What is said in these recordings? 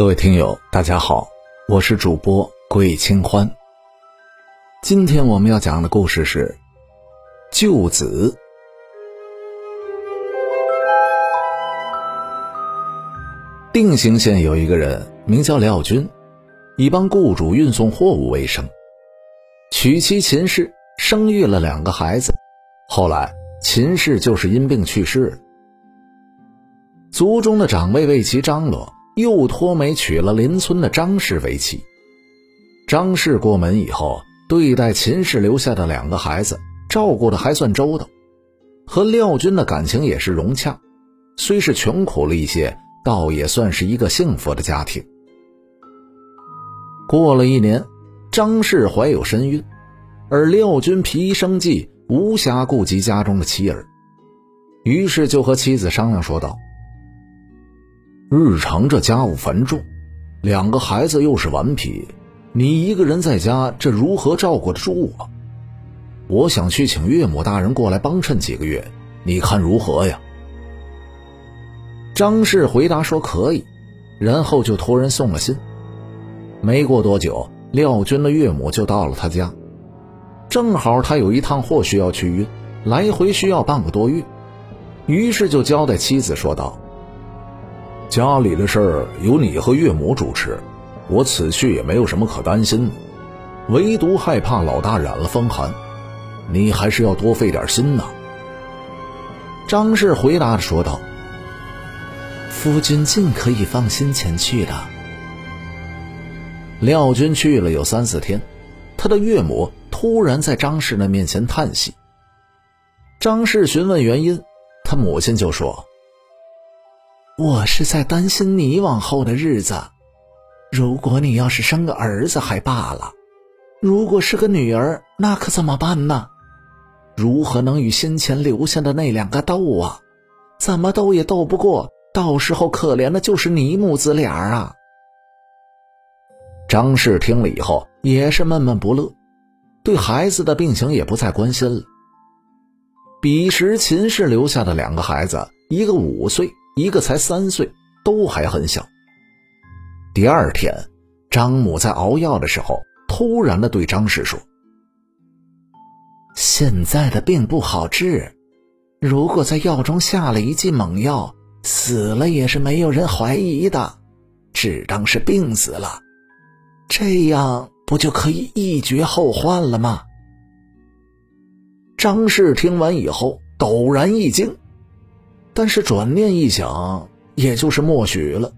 各位听友，大家好，我是主播桂清欢。今天我们要讲的故事是救子。定兴县有一个人名叫廖军，以帮雇主运送货物为生，娶妻秦氏，生育了两个孩子。后来秦氏就是因病去世了。族中的长辈为其张罗。又托媒娶了邻村的张氏为妻。张氏过门以后，对待秦氏留下的两个孩子，照顾的还算周到，和廖军的感情也是融洽。虽是穷苦了一些，倒也算是一个幸福的家庭。过了一年，张氏怀有身孕，而廖军疲于生计，无暇顾及家中的妻儿，于是就和妻子商量说道。日常这家务繁重，两个孩子又是顽皮，你一个人在家，这如何照顾得住啊？我想去请岳母大人过来帮衬几个月，你看如何呀？张氏回答说可以，然后就托人送了信。没过多久，廖军的岳母就到了他家，正好他有一趟货需要去运，来回需要半个多月，于是就交代妻子说道。家里的事儿由你和岳母主持，我此去也没有什么可担心的，唯独害怕老大染了风寒，你还是要多费点心呐。张氏回答着说道：“夫君尽可以放心前去的。”廖军去了有三四天，他的岳母突然在张氏的面前叹息。张氏询问原因，他母亲就说。我是在担心你往后的日子。如果你要是生个儿子还罢了，如果是个女儿，那可怎么办呢？如何能与先前留下的那两个斗啊？怎么斗也斗不过，到时候可怜的就是你母子俩啊！张氏听了以后也是闷闷不乐，对孩子的病情也不再关心了。彼时秦氏留下的两个孩子，一个五岁。一个才三岁，都还很小。第二天，张母在熬药的时候，突然的对张氏说：“现在的病不好治，如果在药中下了一剂猛药，死了也是没有人怀疑的，只当是病死了，这样不就可以一绝后患了吗？”张氏听完以后，陡然一惊。但是转念一想，也就是默许了，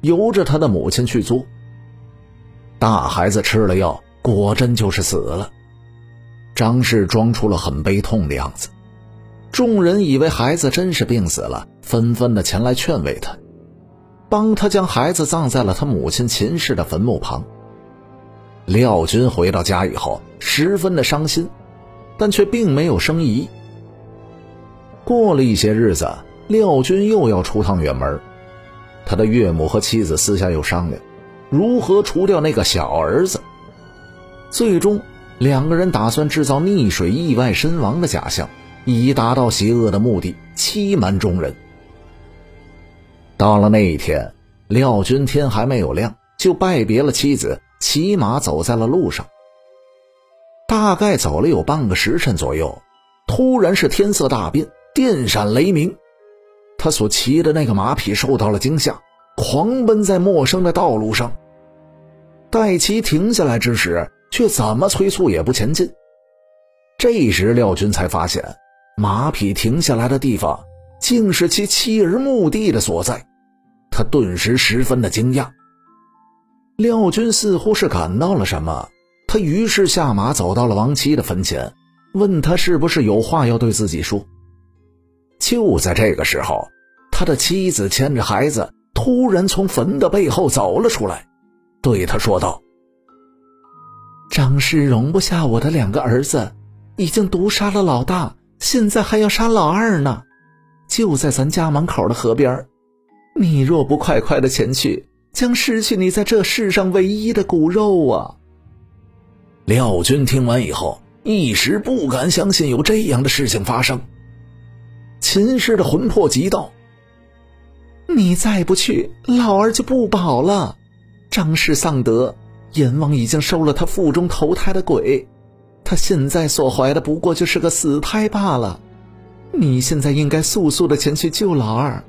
由着他的母亲去做。大孩子吃了药，果真就是死了。张氏装出了很悲痛的样子，众人以为孩子真是病死了，纷纷的前来劝慰他，帮他将孩子葬在了他母亲秦氏的坟墓旁。廖军回到家以后，十分的伤心，但却并没有生疑。过了一些日子，廖军又要出趟远门，他的岳母和妻子私下又商量，如何除掉那个小儿子。最终，两个人打算制造溺水意外身亡的假象，以达到邪恶的目的，欺瞒众人。到了那一天，廖军天还没有亮，就拜别了妻子，骑马走在了路上。大概走了有半个时辰左右，突然是天色大变。电闪雷鸣，他所骑的那个马匹受到了惊吓，狂奔在陌生的道路上。待其停下来之时，却怎么催促也不前进。这时，廖军才发现，马匹停下来的地方，竟是其妻儿墓地的所在。他顿时十分的惊讶。廖军似乎是感到了什么，他于是下马走到了亡妻的坟前，问他是不是有话要对自己说。就在这个时候，他的妻子牵着孩子，突然从坟的背后走了出来，对他说道：“张氏容不下我的两个儿子，已经毒杀了老大，现在还要杀老二呢，就在咱家门口的河边。你若不快快的前去，将失去你在这世上唯一的骨肉啊！”廖军听完以后，一时不敢相信有这样的事情发生。秦氏的魂魄急道：“你再不去，老儿就不保了。张氏丧德，阎王已经收了他腹中投胎的鬼，他现在所怀的不过就是个死胎罢了。你现在应该速速的前去救老儿，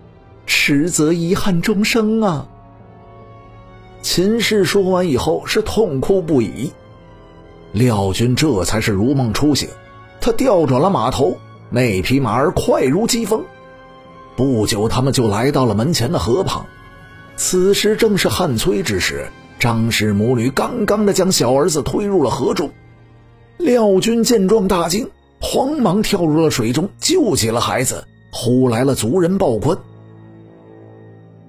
迟则遗憾终生啊！秦氏说完以后是痛哭不已，廖军这才是如梦初醒，他调转了马头，那匹马儿快如疾风。不久，他们就来到了门前的河旁。此时正是旱催之时，张氏母女刚刚的将小儿子推入了河中。廖军见状大惊，慌忙跳入了水中，救起了孩子，呼来了族人报官。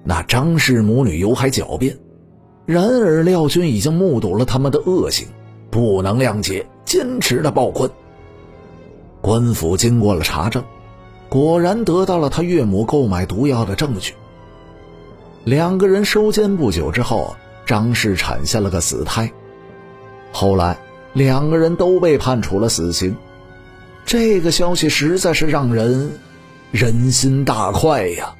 那张氏母女犹还狡辩，然而廖军已经目睹了他们的恶行，不能谅解，坚持的报官。官府经过了查证。果然得到了他岳母购买毒药的证据。两个人收监不久之后，张氏产下了个死胎。后来，两个人都被判处了死刑。这个消息实在是让人人心大快呀。